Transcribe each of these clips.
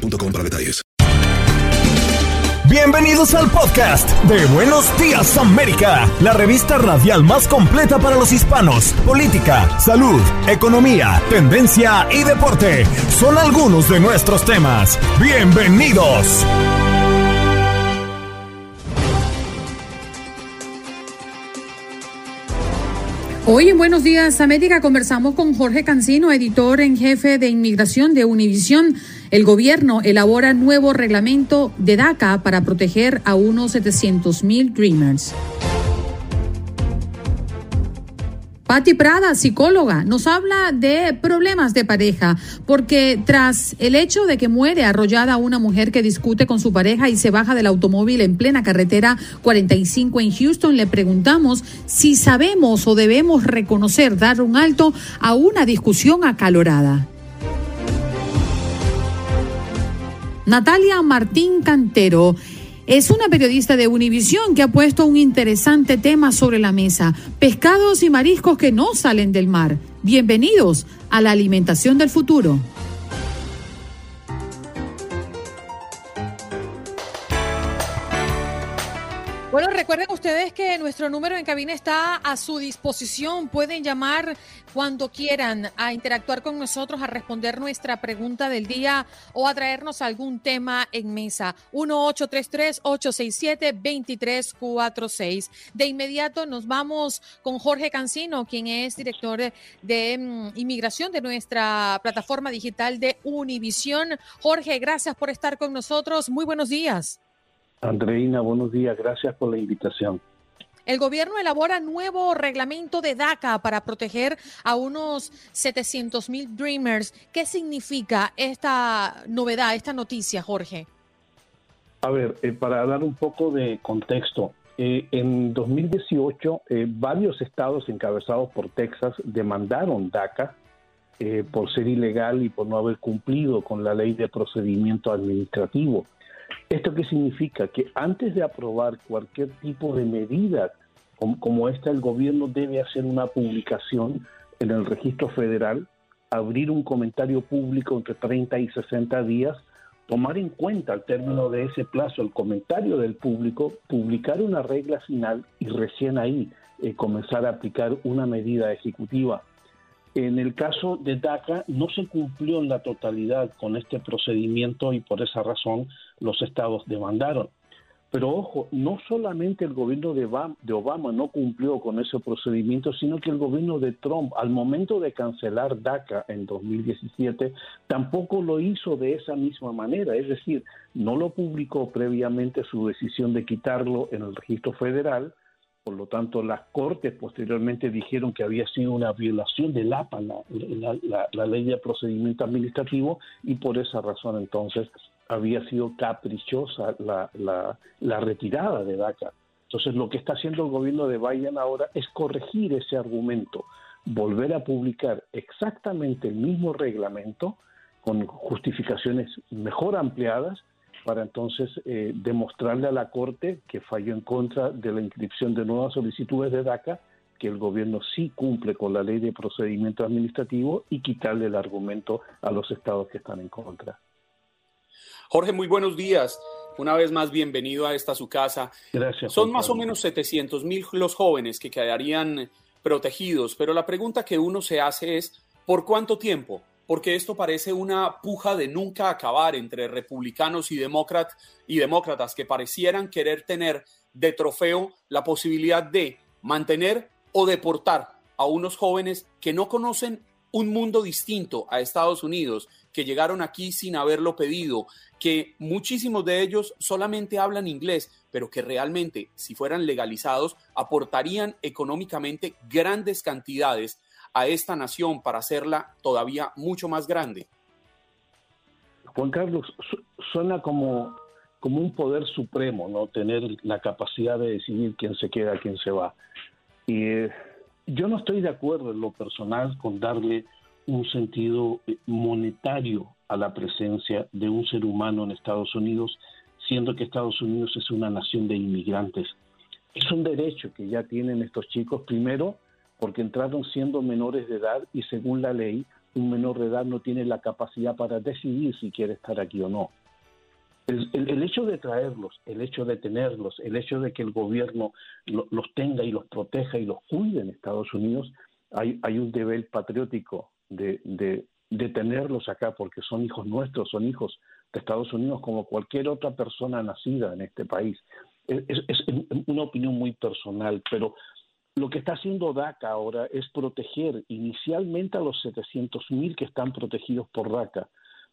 para detalles. Bienvenidos al podcast de Buenos Días América, la revista radial más completa para los hispanos. Política, salud, economía, tendencia y deporte son algunos de nuestros temas. Bienvenidos. Hoy en Buenos Días América conversamos con Jorge Cancino, editor en jefe de inmigración de Univisión. El gobierno elabora nuevo reglamento de DACA para proteger a unos 700 mil Dreamers. Patti Prada, psicóloga, nos habla de problemas de pareja, porque tras el hecho de que muere arrollada una mujer que discute con su pareja y se baja del automóvil en plena carretera 45 en Houston, le preguntamos si sabemos o debemos reconocer dar un alto a una discusión acalorada. Natalia Martín Cantero es una periodista de Univisión que ha puesto un interesante tema sobre la mesa, pescados y mariscos que no salen del mar. Bienvenidos a la alimentación del futuro. Bueno, recuerden ustedes que nuestro número en cabina está a su disposición. Pueden llamar cuando quieran a interactuar con nosotros, a responder nuestra pregunta del día o a traernos algún tema en mesa. 1-833-867-2346. De inmediato nos vamos con Jorge Cancino, quien es director de, mm, inmigración de nuestra plataforma digital de Univisión. Jorge, gracias por estar con nosotros. Muy buenos días. Andreina, buenos días. Gracias por la invitación. El gobierno elabora nuevo reglamento de DACA para proteger a unos 700 mil Dreamers. ¿Qué significa esta novedad, esta noticia, Jorge? A ver, eh, para dar un poco de contexto, eh, en 2018 eh, varios estados encabezados por Texas demandaron DACA por ser ilegal y por no haber cumplido con la ley de procedimiento administrativo. ¿Esto qué significa? Que antes de aprobar cualquier tipo de medida como, esta, el gobierno debe hacer una publicación en el registro federal, abrir un comentario público entre 30 y 60 días, tomar en cuenta al término de ese plazo el comentario del público, publicar una regla final y recién ahí eh, comenzar a aplicar una medida ejecutiva. En el caso de DACA no se cumplió en la totalidad con este procedimiento y por esa razón los estados demandaron. Pero ojo, no solamente el gobierno de Obama, no cumplió con ese procedimiento, sino que el gobierno de Trump, al momento de cancelar DACA en 2017, tampoco lo hizo de esa misma manera. Es decir, no lo publicó previamente su decisión de quitarlo en el registro federal, por lo tanto, las cortes posteriormente dijeron que había sido una violación del APA, la, ley de procedimiento administrativo, y por esa razón entonces había sido caprichosa la, retirada de DACA. Entonces, lo que está haciendo el gobierno de Biden ahora es corregir ese argumento, volver a publicar exactamente el mismo reglamento con justificaciones mejor ampliadas para entonces eh, demostrarle a la Corte que falló en contra de la inscripción de nuevas solicitudes de DACA, que el gobierno sí cumple con la ley de procedimiento administrativo y quitarle el argumento a los estados que están en contra. Jorge, muy buenos días. Una vez más, bienvenido a esta su casa. Gracias. Son más o menos 700 mil los jóvenes que quedarían protegidos, pero la pregunta que uno se hace es, ¿por cuánto tiempo? porque esto parece una puja de nunca acabar entre republicanos y, y demócratas que parecieran querer tener de trofeo la posibilidad de mantener o deportar a unos jóvenes que no conocen un mundo distinto a Estados Unidos, que llegaron aquí sin haberlo pedido, que muchísimos de ellos solamente hablan inglés, pero que realmente, si fueran legalizados, aportarían económicamente grandes cantidades a esta nación para hacerla todavía mucho más grande? Juan Carlos, suena como, como un poder supremo, ¿no? Tener la capacidad de decidir quién se queda, quién se va. Y eh, yo no estoy de acuerdo en lo personal con darle un sentido eh, monetario a la presencia de un ser humano en Estados Unidos, siendo que Estados Unidos es una nación de inmigrantes. Es un derecho que ya tienen estos chicos, primero porque entraron siendo menores de edad y según la ley, un menor de edad no tiene la capacidad para decidir si quiere estar aquí o no. El, hecho de traerlos, el hecho de tenerlos, el hecho de que el gobierno los tenga y los proteja y los cuide en Estados Unidos, hay, hay un deber patriótico de, de, tenerlos acá porque son hijos nuestros, son hijos de Estados Unidos como cualquier otra persona nacida en este país. Es, una opinión muy personal, pero lo que está haciendo DACA ahora es proteger inicialmente a los 700.000 que están protegidos por DACA,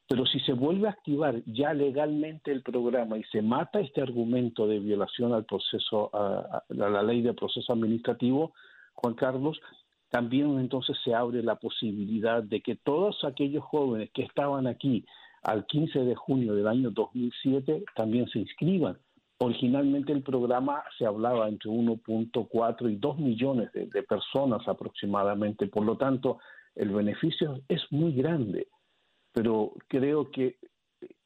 pero si se vuelve a activar ya legalmente el programa y se mata este argumento de violación al proceso, a, la ley de proceso administrativo, Juan Carlos, también entonces se abre la posibilidad de que todos aquellos jóvenes que estaban aquí al 15 de junio del año 2007 también se inscriban. Originalmente el programa se hablaba entre 1.4 y 2 millones de, de, personas aproximadamente, por lo tanto el beneficio es muy grande pero creo que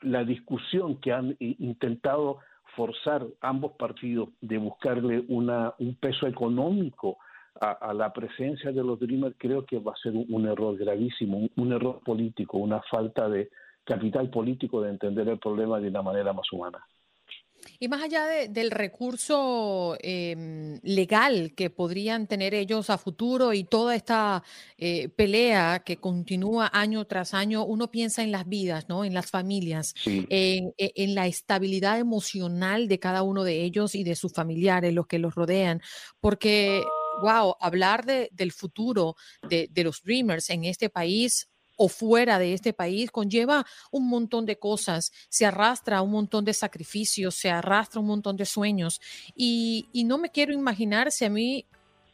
la discusión que han intentado forzar ambos partidos de buscarle una, un peso económico a, la presencia de los Dreamers, creo que va a ser un, error gravísimo, un, error político, una falta de capital político de entender el problema de una manera más humana. Y más allá del recurso em, legal que podrían tener ellos a futuro y toda esta eh, pelea que continúa año tras año, uno piensa en las vidas, ¿no? En las familias, e, en, la estabilidad emocional de cada uno de ellos y de sus familiares, los que los rodean, porque, wow, hablar del futuro de, de los Dreamers en este país o fuera de este país conlleva un montón de cosas, se arrastra un montón de sacrificios, se arrastra un montón de sueños. Y, no me quiero imaginar si a mí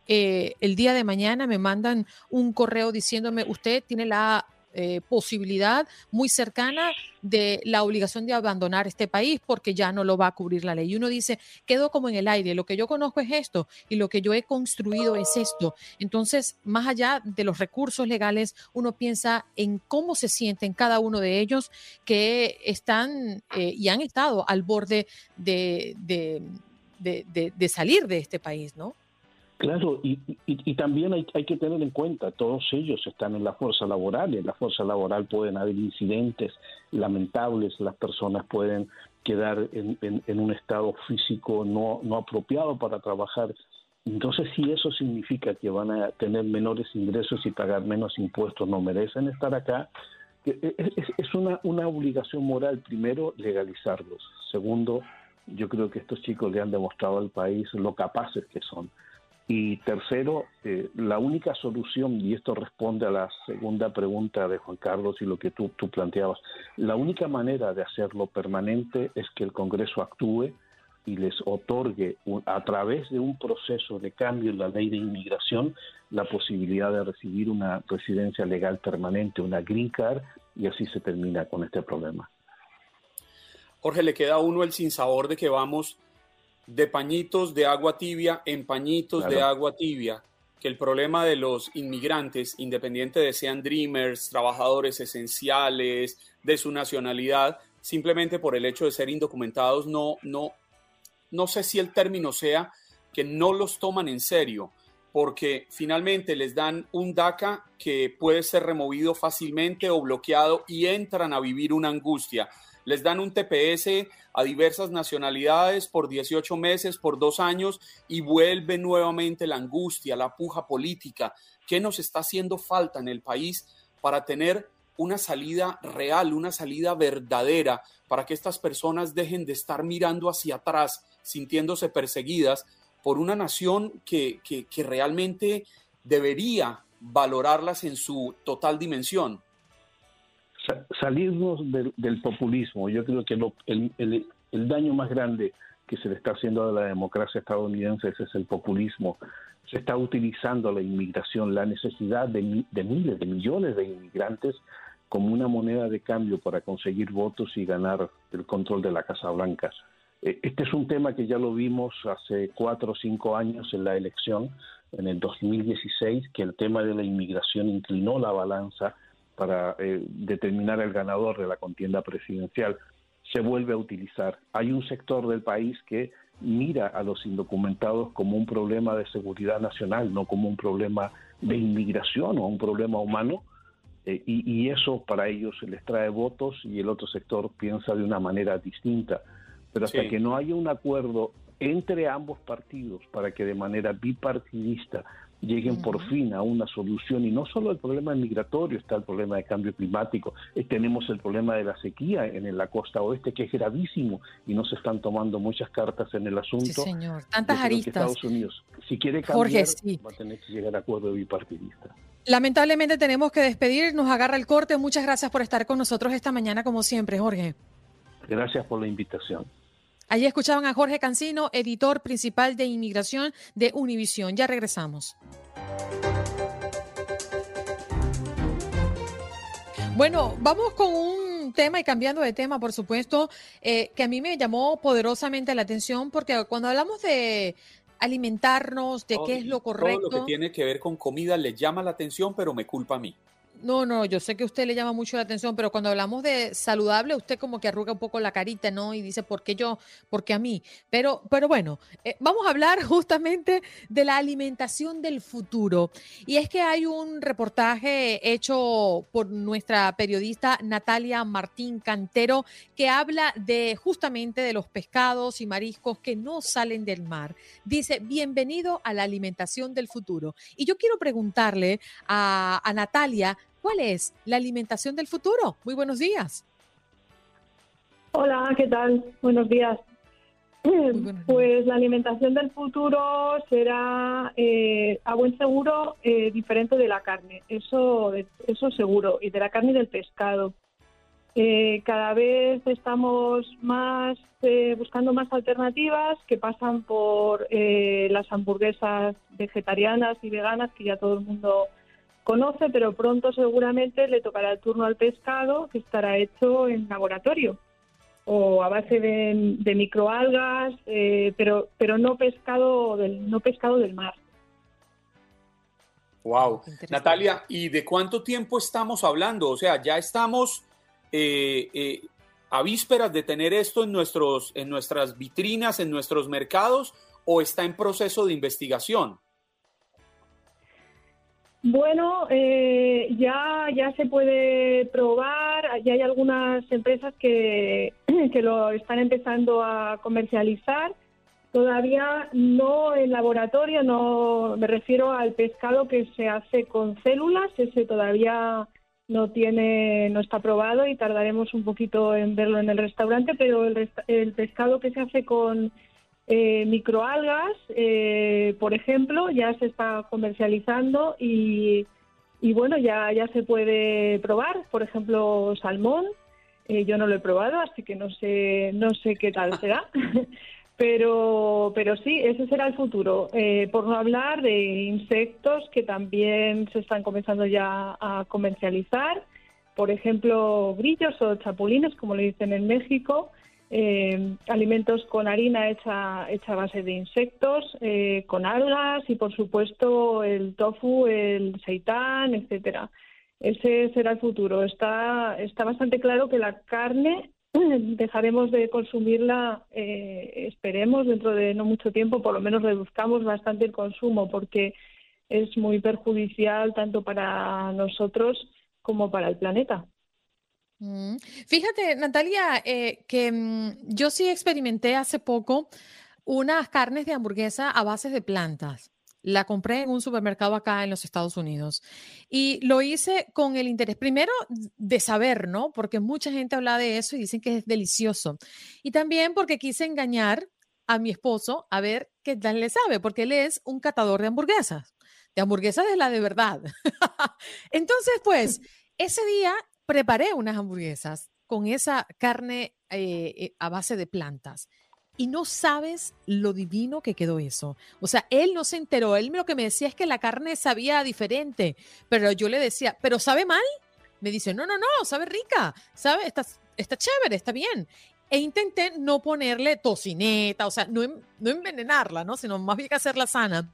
eh, el día de mañana me mandan un correo diciéndome usted tiene la eh, posibilidad muy cercana de la obligación de abandonar este país porque ya no lo va a cubrir la ley. Y uno dice, quedó como en el aire, lo que yo conozco es esto y lo que yo he construido es esto. Entonces, más allá de los recursos legales, uno piensa en cómo se sienten cada uno de ellos que están eh, y han estado al borde de, de salir de este país, ¿no? Claro, y, también hay, que tener en cuenta, todos ellos están en la fuerza laboral y en la fuerza laboral pueden haber incidentes lamentables, las personas pueden quedar en, un estado físico no, no apropiado para trabajar. Entonces, si eso significa que van a tener menores ingresos y pagar menos impuestos, no merecen estar acá, es, es una, una obligación moral, primero, legalizarlos. Segundo, yo creo que estos chicos le han demostrado al país lo capaces que son. Y tercero, eh, la única solución, y esto responde a la segunda pregunta de Juan Carlos y lo que tú, tú planteabas, la única manera de hacerlo permanente es que el Congreso actúe y les otorgue a través de un proceso de cambio en la ley de inmigración la posibilidad de recibir una residencia legal permanente, una green card, y así se termina con este problema. Jorge, le queda uno el sinsabor de que vamos de pañitos de agua tibia en pañitos de agua tibia, que el problema de los inmigrantes, independiente de sean dreamers, trabajadores esenciales, de su nacionalidad, simplemente por el hecho de ser indocumentados, no, no, no sé si el término sea que no los toman en serio, porque finalmente les dan un DACA que puede ser removido fácilmente o bloqueado y entran a vivir una angustia les dan un TPS a diversas nacionalidades por 18 meses, por dos años, y vuelve nuevamente la angustia, la puja política. ¿Qué nos está haciendo falta en el país para tener una salida real, una salida verdadera, para que estas personas dejen de estar mirando hacia atrás, sintiéndose perseguidas por una nación que, que, realmente debería valorarlas en su total dimensión? Salirnos del, populismo. Yo creo que el, daño más grande que se le está haciendo a la democracia estadounidense es el populismo. Se está utilizando la inmigración, la necesidad de, miles, de millones de inmigrantes como una moneda de cambio para conseguir votos y ganar el control de la Casa Blanca. Eh, este es un tema que ya lo vimos hace cuatro o cinco años en la elección, en el 2016, que el tema de la inmigración inclinó la balanza para eh, determinar el ganador de la contienda presidencial. Se vuelve a utilizar. Hay un sector del país que mira a los indocumentados como un problema de seguridad nacional, no como un problema de inmigración o un problema humano, eh, y, eso para ellos les trae votos y el otro sector piensa de una manera distinta. Pero hasta que no haya un acuerdo entre ambos partidos para que de manera bipartidista lleguen por fin a una solución y no solo el problema migratorio, está el problema de cambio climático, eh, tenemos el problema de la sequía en la costa oeste que es gravísimo y no se están tomando muchas cartas en el asunto. Sí, señor, tantas aristas. Estados Unidos, si quiere cambiar, va a tener que llegar a acuerdo bipartidista. Lamentablemente tenemos que despedir, nos agarra el corte. Muchas gracias por estar con nosotros esta mañana como siempre, Jorge. Gracias por la invitación. Allí escuchaban a Jorge Cancino, editor principal de inmigración de Univisión. Ya regresamos. Bueno, vamos con un tema y cambiando de tema, por supuesto, eh, que a mí me llamó poderosamente la atención porque cuando hablamos de alimentarnos, de qué es lo correcto. Todo lo que tiene que ver con comida le llama la atención, pero me culpa a mí. No, no, yo sé que a usted le llama mucho la atención, pero cuando hablamos de saludable, usted como que arruga un poco la carita, ¿no? Y dice, ¿por qué yo? ¿Por qué a mí? Pero, pero bueno, eh, vamos a hablar justamente de la alimentación del futuro. Y es que hay un reportaje hecho por nuestra periodista Natalia Martín Cantero que habla de justamente de los pescados y mariscos que no salen del mar. Dice, bienvenido a la alimentación del futuro. Y yo quiero preguntarle a, a Natalia, ¿Cuál es la alimentación del futuro? Muy buenos días. Hola, ¿qué tal? Buenos días. Pues la alimentación del futuro será eh, a buen seguro eh, diferente de la carne, eso, eso seguro, y de la carne y del pescado. Eh, cada vez estamos más buscando más alternativas que pasan por las hamburguesas vegetarianas y veganas que ya todo el mundo conoce, pero pronto seguramente le tocará el turno al pescado que estará hecho en laboratorio o a base de, microalgas, eh, pero pero no pescado del no pescado del mar. Wow, Natalia, ¿y de cuánto tiempo estamos hablando? O sea, ya estamos eh, eh, a vísperas de tener esto en nuestros en nuestras vitrinas, en nuestros mercados, o está en proceso de investigación. Bueno, eh, ya, ya se puede probar, ya hay algunas empresas que, que lo están empezando a comercializar. Todavía no en laboratorio, no me refiero al pescado que se hace con células, ese todavía no tiene, no está probado y tardaremos un poquito en verlo en el restaurante, pero el, el pescado que se hace con eh, microalgas, eh, por ejemplo, ya se está comercializando y, bueno, ya, ya se puede probar. Por ejemplo, salmón. Eh, yo no lo he probado, así que no sé, no sé qué tal será. pero, pero sí, ese será el futuro. por no hablar de insectos que también se están comenzando ya a comercializar. Por ejemplo, grillos o chapulines, como le dicen en México. Eh, alimentos con harina hecha, hecha a base de insectos, eh, con algas y por supuesto el tofu, el seitán, etcétera. Ese será el futuro. Está, está bastante claro que la carne dejaremos de consumirla, eh, esperemos, dentro de no mucho tiempo, por lo menos reduzcamos bastante el consumo porque es muy perjudicial tanto para nosotros como para el planeta. Mm. Fíjate, Natalia, eh, que mm, yo sí experimenté hace poco unas carnes de hamburguesa a base de plantas. La compré en un supermercado acá en los Estados Unidos y lo hice con el interés, primero, de saber, ¿no? Porque mucha gente habla de eso y dicen que es delicioso. Y también porque quise engañar a mi esposo a ver qué tal le sabe, porque él es un catador de hamburguesas, de hamburguesas de la de verdad. Entonces, pues, ese día preparé unas hamburguesas con esa carne eh, eh, a base de plantas. Y no sabes lo divino que quedó eso. O sea, él no se enteró. Él lo que me decía es que la carne sabía diferente. Pero yo le decía, ¿pero sabe mal? me dice, no, no, no, sabe rica, sabe, está, está chévere, está bien. E intenté no ponerle tocineta, o sea, no, no envenenarla, ¿no? Sino más bien hacerla sana.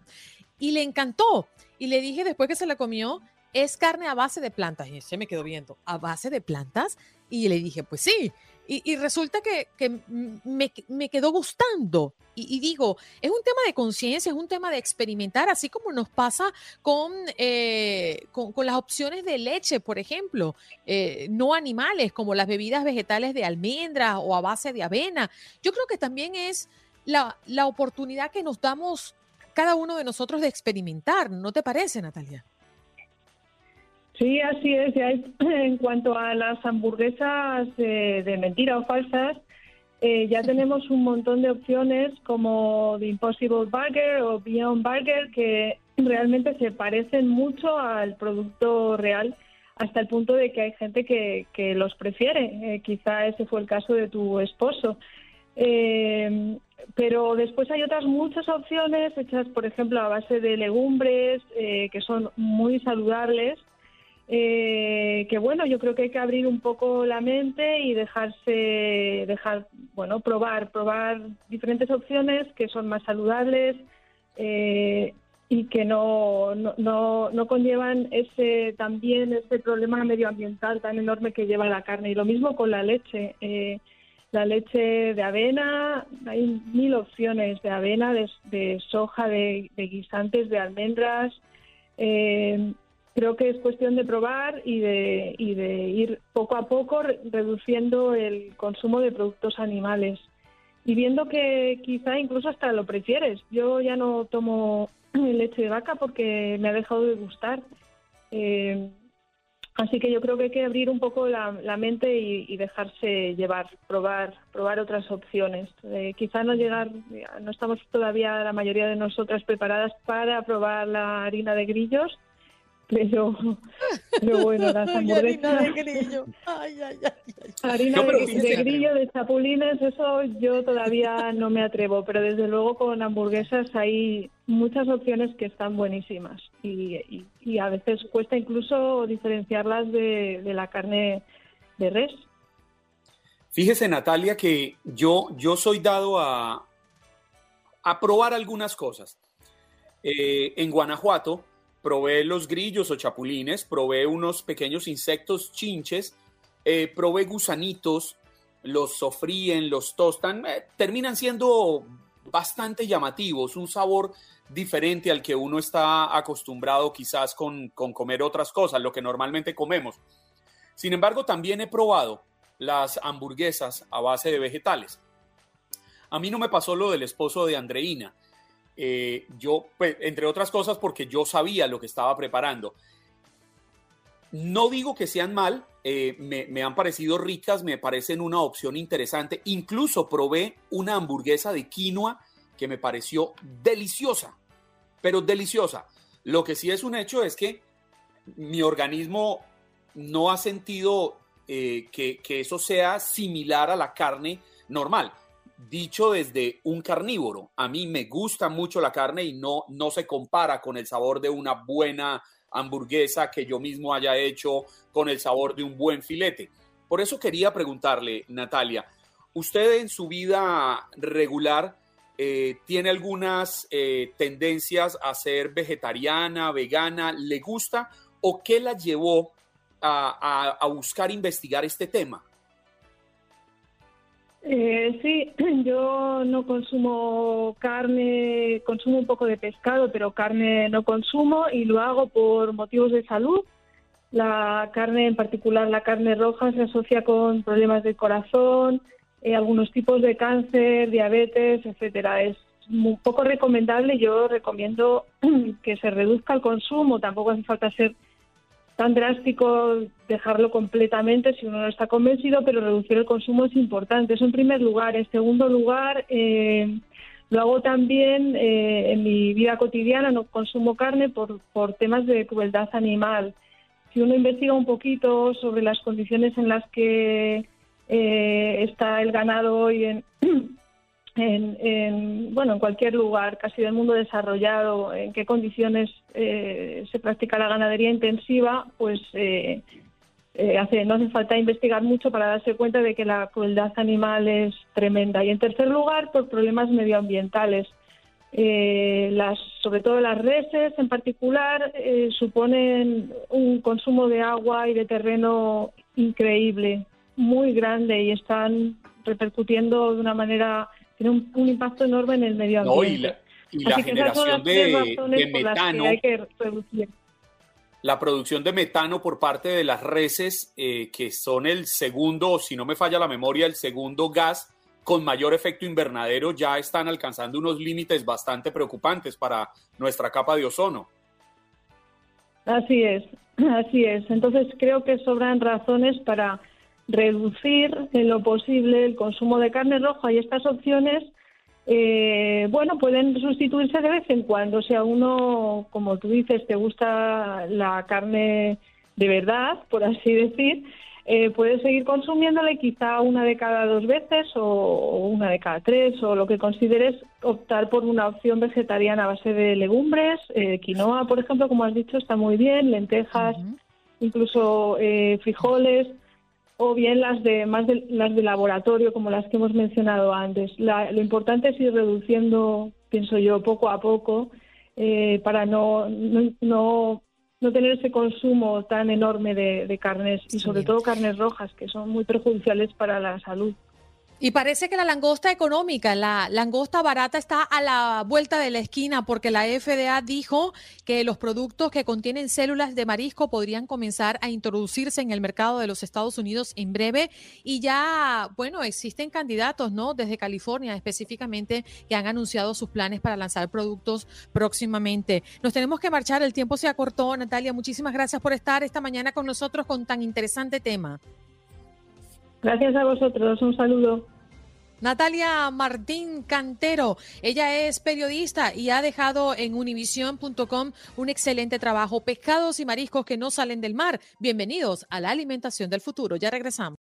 Y le encantó. Y le dije después que se la comió, es carne a base de plantas. Y se me quedó viendo, ¿a base de plantas? Y le dije, pues sí. Y, resulta que, me, quedó gustando. Y, digo, es un tema de conciencia, es un tema de experimentar, así como nos pasa con, eh, con, las opciones de leche, por ejemplo, eh, no animales, como las bebidas vegetales de almendras o a base de avena. Yo creo que también es la, la oportunidad que nos damos cada uno de nosotros de experimentar, ¿no te parece, Natalia? Sí, así es. en cuanto a las hamburguesas de mentira o falsas, eh, ya tenemos un montón de opciones como The Impossible Burger o Beyond Burger que realmente se parecen mucho al producto real hasta el punto de que hay gente que, los prefiere. Eh, quizá ese fue el caso de tu esposo. Eh, pero después hay otras muchas opciones hechas, por ejemplo, a base de legumbres, que son muy saludables eh, que bueno, yo creo que hay que abrir un poco la mente y dejarse, dejar, bueno, probar, probar diferentes opciones que son más saludables eh, y que no, no, no, conllevan ese también ese problema medioambiental tan enorme que lleva la carne. Y lo mismo con la leche. Eh, la leche de avena, hay mil opciones de avena, de, soja, de, guisantes, de almendras. Eh, creo que es cuestión de probar y de, y de ir poco a poco reduciendo el consumo de productos animales y viendo que quizá incluso hasta lo prefieres. Yo ya no tomo leche de vaca porque me ha dejado de gustar. Eh, así que yo creo que hay que abrir un poco la, mente y, dejarse llevar, probar, probar otras opciones. Eh, quizá no llegar, no estamos todavía la mayoría de nosotras preparadas para probar la harina de grillos pero, pero bueno, las hamburguesas. harina de grillo. Ay, ay, ay, harina de, grillo, de chapulines, eso yo todavía no me atrevo, pero desde luego con hamburguesas hay muchas opciones que están buenísimas y, y, a veces cuesta incluso diferenciarlas de, de, la carne de res. Fíjese, Natalia, que yo, yo soy dado a, a probar algunas cosas. Eh, en Guanajuato, probé los grillos o chapulines, probé unos pequeños insectos chinches, eh, probé gusanitos, los sofríen, los tostan, eh, terminan siendo bastante llamativos, un sabor diferente al que uno está acostumbrado quizás con, con comer otras cosas, lo que normalmente comemos. Sin embargo, también he probado las hamburguesas a base de vegetales. A mí no me pasó lo del esposo de Andreina. Eh, yo, pues, entre otras cosas, porque yo sabía lo que estaba preparando. No digo que sean mal, eh, me, han parecido ricas, me parecen una opción interesante. Incluso probé una hamburguesa de quinoa que me pareció deliciosa, pero deliciosa. Lo que sí es un hecho es que mi organismo no ha sentido eh, que, que eso sea similar a la carne normal dicho desde un carnívoro. A mí me gusta mucho la carne y no, no se compara con el sabor de una buena hamburguesa que yo mismo haya hecho con el sabor de un buen filete. Por eso quería preguntarle, Natalia, ¿usted en su vida regular eh, tiene algunas eh, tendencias a ser vegetariana, vegana? ¿Le gusta o qué la llevó a, a buscar investigar este tema? Eh, sí, yo no consumo carne, consumo un poco de pescado, pero carne no consumo y lo hago por motivos de salud. La carne, en particular la carne roja, se asocia con problemas del corazón, eh, algunos tipos de cáncer, diabetes, etcétera. Es muy poco recomendable. Yo recomiendo que se reduzca el consumo. Tampoco hace falta ser tan drástico dejarlo completamente si uno no está convencido, pero reducir el consumo es importante. Eso en primer lugar. En segundo lugar, eh, lo hago también eh, en mi vida cotidiana, no consumo carne por, por temas de crueldad animal. Si uno investiga un poquito sobre las condiciones en las que eh, está el ganado hoy en, en, bueno, en cualquier lugar, casi del mundo desarrollado, en qué condiciones eh, se practica la ganadería intensiva, pues eh, eh, hace, no hace falta investigar mucho para darse cuenta de que la crueldad animal es tremenda. Y en tercer lugar, por problemas medioambientales. Eh, las, sobre todo las reses en particular eh, suponen un consumo de agua y de terreno increíble, muy grande y están repercutiendo de una manera, tiene un, impacto enorme en el medio ambiente. y la, generación de, metano. La producción de metano por parte de las reses, eh, que son el segundo, si no me falla la memoria, el segundo gas con mayor efecto invernadero ya están alcanzando unos límites bastante preocupantes para nuestra capa de ozono. Así es, así es. Entonces creo que sobran razones para reducir en lo posible el consumo de carne roja. Y estas opciones, eh, bueno, pueden sustituirse de vez en cuando. Si a uno, como tú dices, te gusta la carne de verdad, por así decir, eh, puedes seguir consumiéndole quizá una de cada dos veces o una de cada tres o lo que consideres optar por una opción vegetariana a base de legumbres, eh, quinoa, por ejemplo, como has dicho, está muy bien, lentejas, incluso eh, frijoles o bien las de más de, las de laboratorio como las que hemos mencionado antes. lo importante es ir reduciendo, pienso yo, poco a poco eh, para no, no no tener ese consumo tan enorme de, carnes y sobre todo carnes rojas que son muy perjudiciales para la salud. Y parece que la langosta económica, la langosta barata está a la vuelta de la esquina porque la FDA dijo que los productos que contienen células de marisco podrían comenzar a introducirse en el mercado de los Estados Unidos en breve y ya, bueno, existen candidatos, ¿no? Desde California específicamente que han anunciado sus planes para lanzar productos próximamente. Nos tenemos que marchar, el tiempo se acortó. Natalia, muchísimas gracias por estar esta mañana con nosotros con tan interesante tema. Gracias a vosotros, un saludo. Natalia Martín Cantero. Ella es periodista y ha dejado en univision.com un excelente trabajo. Pescados y mariscos que no salen del mar. Bienvenidos a la alimentación del futuro. Ya regresamos.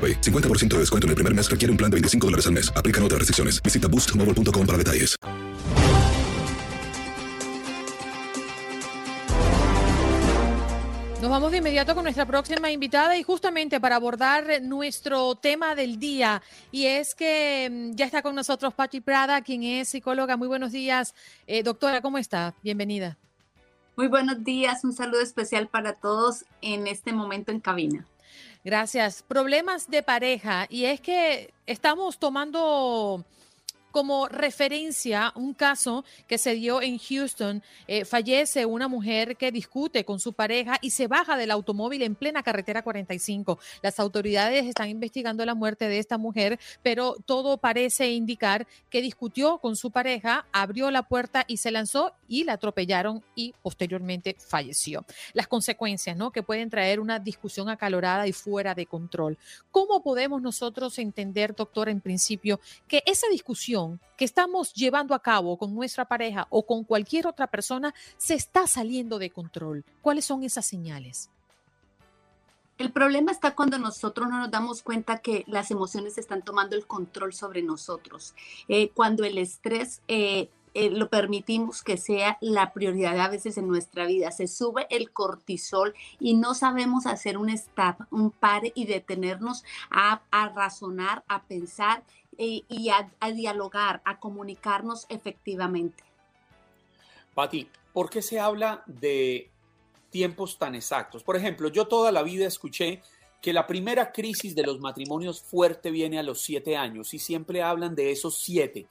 50% de descuento en el primer mes requiere un plan de 25 dólares al mes. Aplican otras restricciones. Visita boostmobile.com para detalles. Nos vamos de inmediato con nuestra próxima invitada y justamente para abordar nuestro tema del día. Y es que mm, ya está con nosotros Patti Prada, quien es psicóloga. Muy buenos días. Eh, doctora, ¿cómo está? Bienvenida. Muy buenos días. Un saludo especial para todos en este momento en cabina. Gracias. Problemas de pareja. Y es que estamos tomando como referencia un caso que se dio en Houston. Eh, fallece una mujer que discute con su pareja y se baja del automóvil en plena carretera 45. Las autoridades están investigando la muerte de esta mujer, pero todo parece indicar que discutió con su pareja, abrió la puerta y se lanzó y la atropellaron y posteriormente falleció. Las consecuencias ¿no? que pueden traer una discusión acalorada y fuera de control. ¿Cómo podemos nosotros entender, doctor, en principio, que esa discusión que estamos llevando a cabo con nuestra pareja o con cualquier otra persona se está saliendo de control. ¿Cuáles son esas señales? El problema está cuando nosotros no nos damos cuenta que las emociones están tomando el control sobre nosotros. Eh, cuando el estrés eh, eh, lo permitimos que sea la prioridad a veces en nuestra vida. Se sube el cortisol y no sabemos hacer un stop, un par y detenernos a, razonar, a pensar y a, dialogar, a comunicarnos efectivamente. Pati, ¿por qué se habla de tiempos tan exactos? Por ejemplo, yo toda la vida escuché que la primera crisis de los matrimonios fuerte viene a los siete años y siempre hablan de esos siete.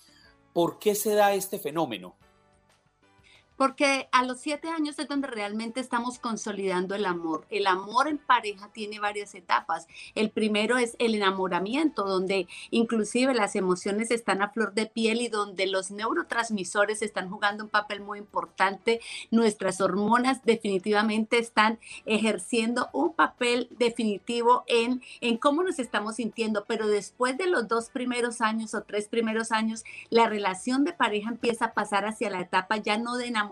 ¿Por qué se da este fenómeno? Porque a los siete años es donde realmente estamos consolidando el amor. El amor en pareja tiene varias etapas. El primero es el enamoramiento, donde inclusive las emociones están a flor de piel y donde los neurotransmisores están jugando un papel muy importante. Nuestras hormonas definitivamente están ejerciendo un papel definitivo en, en cómo nos estamos sintiendo, pero después de los dos primeros años o tres primeros años, la relación de pareja empieza a pasar hacia la etapa ya no de enamoramiento,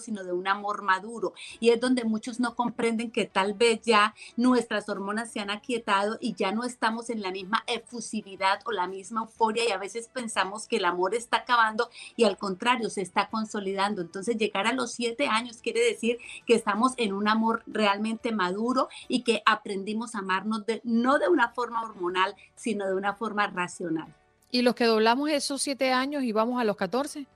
sino de un amor maduro. Y es donde muchos no comprenden que tal vez ya nuestras hormonas se han aquietado y ya no estamos en la misma efusividad o la misma euforia y a veces pensamos que el amor está acabando y al contrario, se está consolidando. Entonces llegar a los siete años quiere decir que estamos en un amor realmente maduro y que aprendimos a amarnos de, no de una forma hormonal, sino de una forma racional. ¿Y los que doblamos esos siete años y vamos a los 14?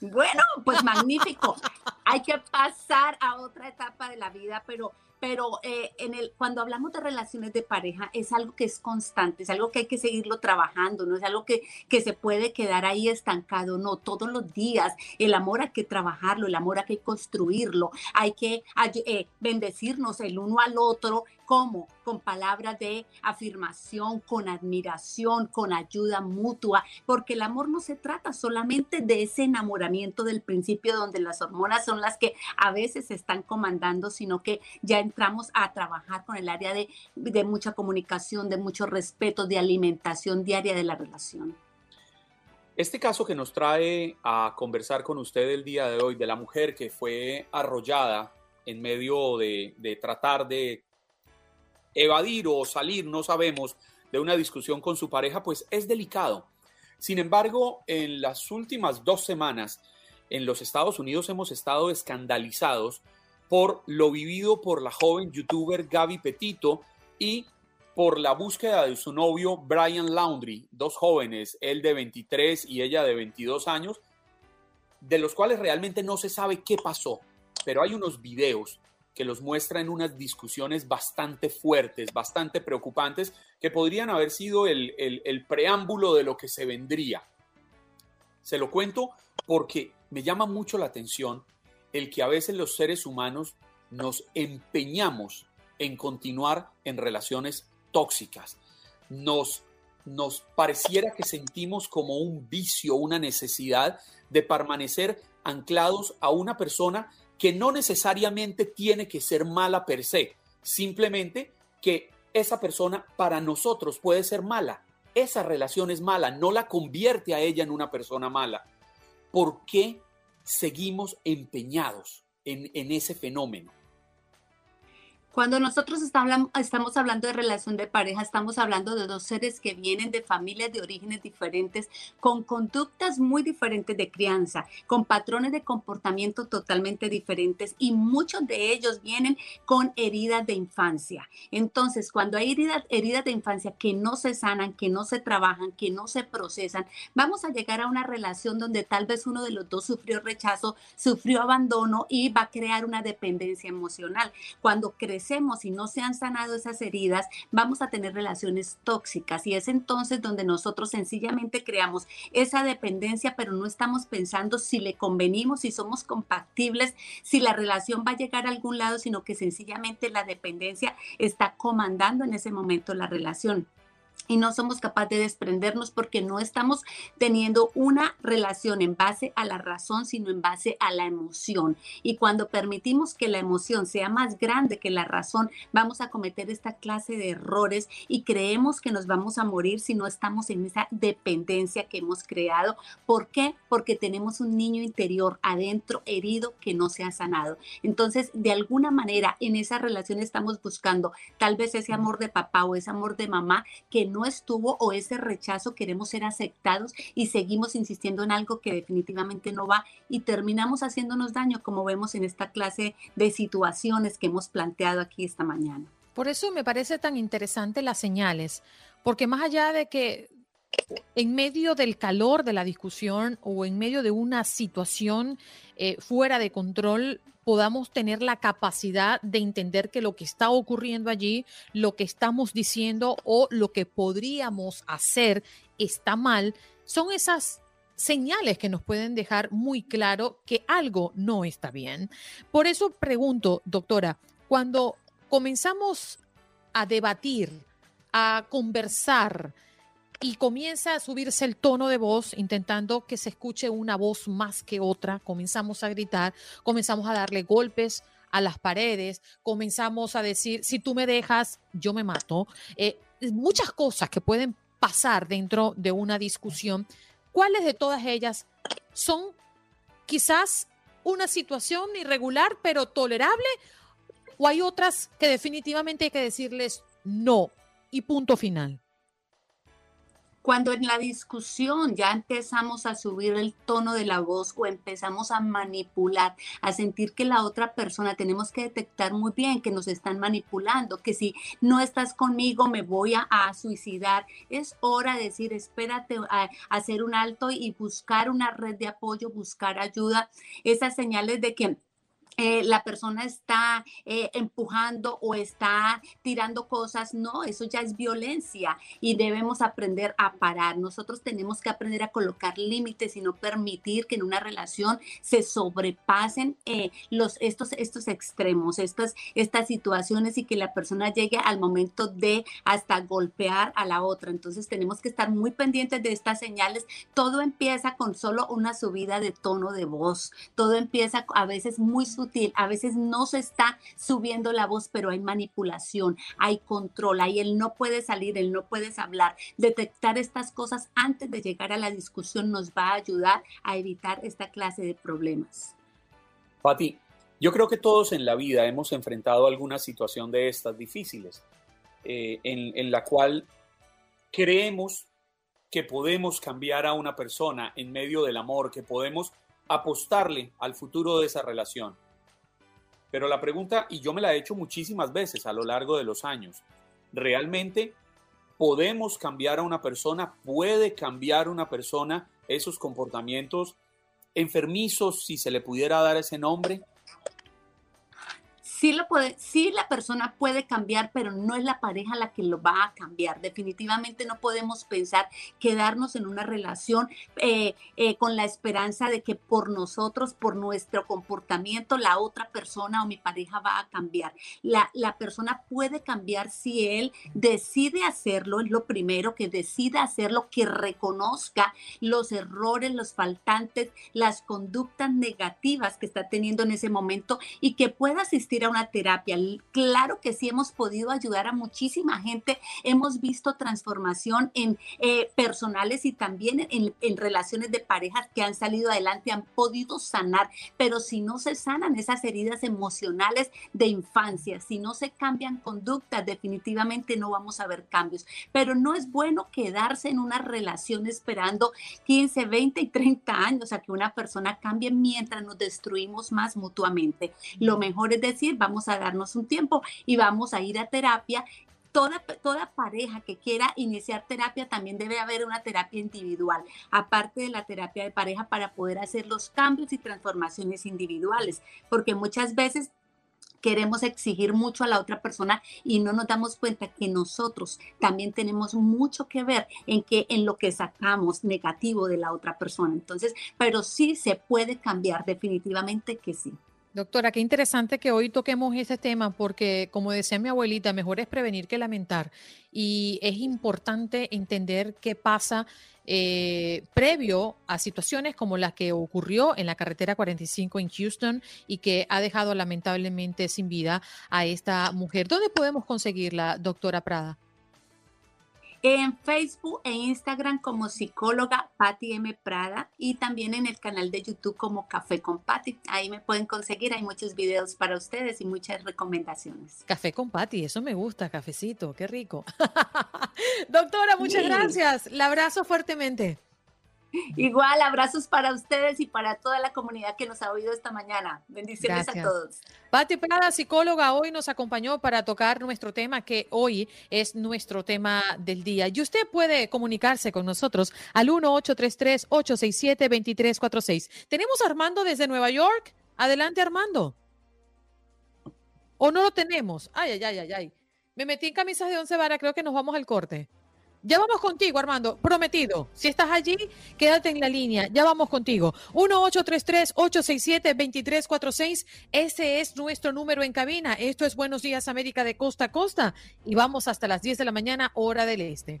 Bueno, pues magnífico. Hay que pasar a otra etapa de la vida, pero pero eh, en el, cuando hablamos de relaciones de pareja es algo que es constante, es algo que hay que seguirlo trabajando, no es algo que, que se puede quedar ahí estancado, no, todos los días el amor hay que trabajarlo, el amor hay que construirlo, hay que eh, bendecirnos el uno al otro ¿Cómo? Con palabras de afirmación, con admiración, con ayuda mutua, porque el amor no se trata solamente de ese enamoramiento del principio donde las hormonas son las que a veces están comandando, sino que ya entramos a trabajar con el área de, mucha comunicación, de mucho respeto, de alimentación diaria de la relación. Este caso que nos trae a conversar con usted el día de hoy de la mujer que fue arrollada en medio de tratar de evadir o salir, no sabemos, de una discusión con su pareja, pues es delicado. Sin embargo, en las últimas dos semanas en los Estados Unidos hemos estado escandalizados por lo vivido por la joven youtuber Gaby Petito y por la búsqueda de su novio Brian Laundry, dos jóvenes, él de 23 y ella de 22 años, de los cuales realmente no se sabe qué pasó, pero hay unos videos que los muestra en unas discusiones bastante fuertes, bastante preocupantes, que podrían haber sido el, preámbulo de lo que se vendría. Se lo cuento porque me llama mucho la atención el que a veces los seres humanos nos empeñamos en continuar en relaciones tóxicas. Nos, nos pareciera que sentimos como un vicio, una necesidad de permanecer anclados a una persona que no necesariamente tiene que ser mala per se, simplemente que esa persona para nosotros puede ser mala. Esa relación es mala, no la convierte a ella en una persona mala. ¿Por qué seguimos empeñados en, en ese fenómeno? Cuando nosotros estamos hablando de relación de pareja, estamos hablando de dos seres que vienen de familias de orígenes diferentes, con conductas muy diferentes de crianza, con patrones de comportamiento totalmente diferentes y muchos de ellos vienen con heridas de infancia. Entonces, cuando hay heridas, heridas de infancia que no se sanan, que no se trabajan, que no se procesan, vamos a llegar a una relación donde tal vez uno de los dos sufrió rechazo, sufrió abandono y va a crear una dependencia emocional. Cuando crece y no se han sanado esas heridas, vamos a tener relaciones tóxicas. Y es entonces donde nosotros sencillamente creamos esa dependencia, pero no estamos pensando si le convenimos, si somos compatibles, si la relación va a llegar a algún lado, sino que sencillamente la dependencia está comandando en ese momento la relación y no somos capaces de desprendernos porque no estamos teniendo una relación en base a la razón, sino en base a la emoción. Y cuando permitimos que la emoción sea más grande que la razón, vamos a cometer esta clase de errores y creemos que nos vamos a morir si no estamos en esa dependencia que hemos creado. ¿Por qué? Porque tenemos un niño interior adentro herido que no se ha sanado. Entonces, de alguna manera, en esa relación estamos buscando tal vez ese amor de papá o ese amor de mamá que no estuvo o ese rechazo queremos ser aceptados y seguimos insistiendo en algo que definitivamente no va y terminamos haciéndonos daño como vemos en esta clase de situaciones que hemos planteado aquí esta mañana. Por eso me parece tan interesante las señales, porque más allá de que en medio del calor de la discusión o en medio de una situación eh, fuera de control, podamos tener la capacidad de entender que lo que está ocurriendo allí, lo que estamos diciendo o lo que podríamos hacer está mal, son esas señales que nos pueden dejar muy claro que algo no está bien. Por eso pregunto, doctora, cuando comenzamos a debatir, a conversar, y comienza a subirse el tono de voz, intentando que se escuche una voz más que otra. Comenzamos a gritar, comenzamos a darle golpes a las paredes, comenzamos a decir, si tú me dejas, yo me mato. Eh, muchas cosas que pueden pasar dentro de una discusión. ¿Cuáles de todas ellas son quizás una situación irregular pero tolerable? ¿O hay otras que definitivamente hay que decirles no y punto final? Cuando en la discusión ya empezamos a subir el tono de la voz o empezamos a manipular, a sentir que la otra persona tenemos que detectar muy bien que nos están manipulando, que si no estás conmigo me voy a, suicidar, es hora de decir, espérate, hacer un alto y buscar una red de apoyo, buscar ayuda, esas señales de que eh, la persona está eh, empujando o está tirando cosas, no, eso ya es violencia y debemos aprender a parar. Nosotros tenemos que aprender a colocar límites y no permitir que en una relación se sobrepasen eh, los, estos, estos extremos, estas, estas situaciones y que la persona llegue al momento de hasta golpear a la otra. Entonces tenemos que estar muy pendientes de estas señales. Todo empieza con solo una subida de tono de voz, todo empieza a veces muy sutil a veces no se está subiendo la voz, pero hay manipulación, hay control, ahí él no puede salir, él no puedes hablar. Detectar estas cosas antes de llegar a la discusión nos va a ayudar a evitar esta clase de problemas. Pati, yo creo que todos en la vida hemos enfrentado alguna situación de estas difíciles, eh, en, en la cual creemos que podemos cambiar a una persona en medio del amor, que podemos apostarle al futuro de esa relación. Pero la pregunta, y yo me la he hecho muchísimas veces a lo largo de los años, ¿realmente podemos cambiar a una persona? ¿Puede cambiar una persona esos comportamientos enfermizos, si se le pudiera dar ese nombre? Sí, lo puede, la persona puede cambiar, pero no es la pareja la que lo va a cambiar. Definitivamente no podemos pensar quedarnos en una relación eh, eh, con la esperanza de que por nosotros, por nuestro comportamiento, la otra persona o mi pareja va a cambiar. La, la persona puede cambiar si él decide hacerlo, es lo primero, que decida hacerlo, que reconozca los errores, los faltantes, las conductas negativas que está teniendo en ese momento y que pueda asistir una terapia. Claro que sí hemos podido ayudar a muchísima gente, hemos visto transformación en eh, personales y también en, en relaciones de parejas que han salido adelante, han podido sanar, pero si no se sanan esas heridas emocionales de infancia, si no se cambian conductas, definitivamente no vamos a ver cambios. Pero no es bueno quedarse en una relación esperando 15, 20 y 30 años a que una persona cambie mientras nos destruimos más mutuamente. Lo mejor es decir, vamos a darnos un tiempo y vamos a ir a terapia Toda, toda, pareja que quiera iniciar terapia también debe haber una terapia individual, aparte de la terapia de pareja para poder hacer los cambios y transformaciones individuales, porque muchas veces queremos exigir mucho a la otra persona y no nos damos cuenta que nosotros también tenemos mucho que ver en que en lo que sacamos negativo de la otra persona. Entonces, pero sí se puede cambiar definitivamente que sí. Doctora, qué interesante que hoy toquemos este tema porque, como decía mi abuelita, mejor es prevenir que lamentar. Y es importante entender qué pasa eh, previo a situaciones como la que ocurrió en la carretera 45 en Houston y que ha dejado lamentablemente sin vida a esta mujer. ¿Dónde podemos conseguirla, doctora Prada? En Facebook e Instagram como psicóloga Patti M. Prada y también en el canal de YouTube como Café con Patti. Ahí me pueden conseguir, hay muchos videos para ustedes y muchas recomendaciones. Café con Patti, eso me gusta, cafecito, qué rico. Doctora, muchas gracias. La abrazo fuertemente. Igual, abrazos para ustedes y para toda la comunidad que nos ha oído esta mañana. Bendiciones a todos. Pati Prada, psicóloga, hoy nos acompañó para tocar nuestro tema que hoy es nuestro tema del día. Y usted puede comunicarse con nosotros al 1-833-867-2346. Tenemos a Armando desde Nueva York. Adelante, Armando. ¿O no lo tenemos? Ay, ay, ay, ay, ay. Me metí en camisas de once varas, creo que nos vamos al corte. Ya vamos contigo, Armando. Prometido. Si estás allí, quédate en la línea. Ya vamos contigo. 1-833-867-2346. Ese es nuestro número en cabina. Esto es Buenos Días América de costa a costa. Y vamos hasta las 10 de la mañana, hora del este.